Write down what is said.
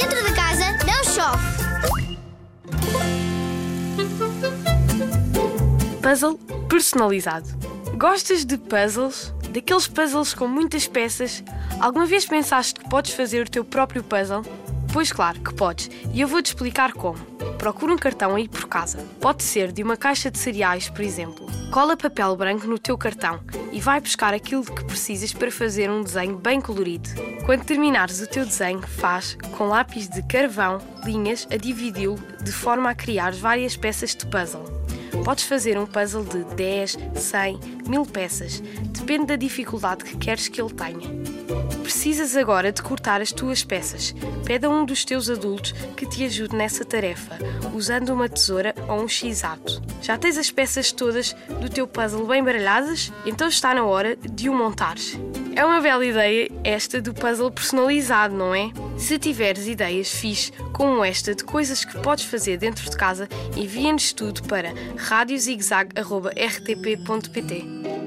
Dentro de casa não chove. Puzzle personalizado. Gostas de puzzles? Daqueles puzzles com muitas peças? Alguma vez pensaste que podes fazer o teu próprio puzzle? Pois claro que podes, e eu vou-te explicar como. Procura um cartão aí por casa. Pode ser de uma caixa de cereais, por exemplo. Cola papel branco no teu cartão e vai buscar aquilo que precisas para fazer um desenho bem colorido. Quando terminares o teu desenho, faz, com lápis de carvão, linhas a dividi-lo de forma a criar várias peças de puzzle. Podes fazer um puzzle de 10, 100, 1000 peças, depende da dificuldade que queres que ele tenha. Precisas agora de cortar as tuas peças. Pede a um dos teus adultos que te ajude nessa tarefa, usando uma tesoura ou um x-ato. Já tens as peças todas do teu puzzle bem baralhadas? Então está na hora de o montares. É uma bela ideia esta do puzzle personalizado, não é? Se tiveres ideias fixe como esta de coisas que podes fazer dentro de casa, envia-nos tudo para radiozigzag.rtp.pt.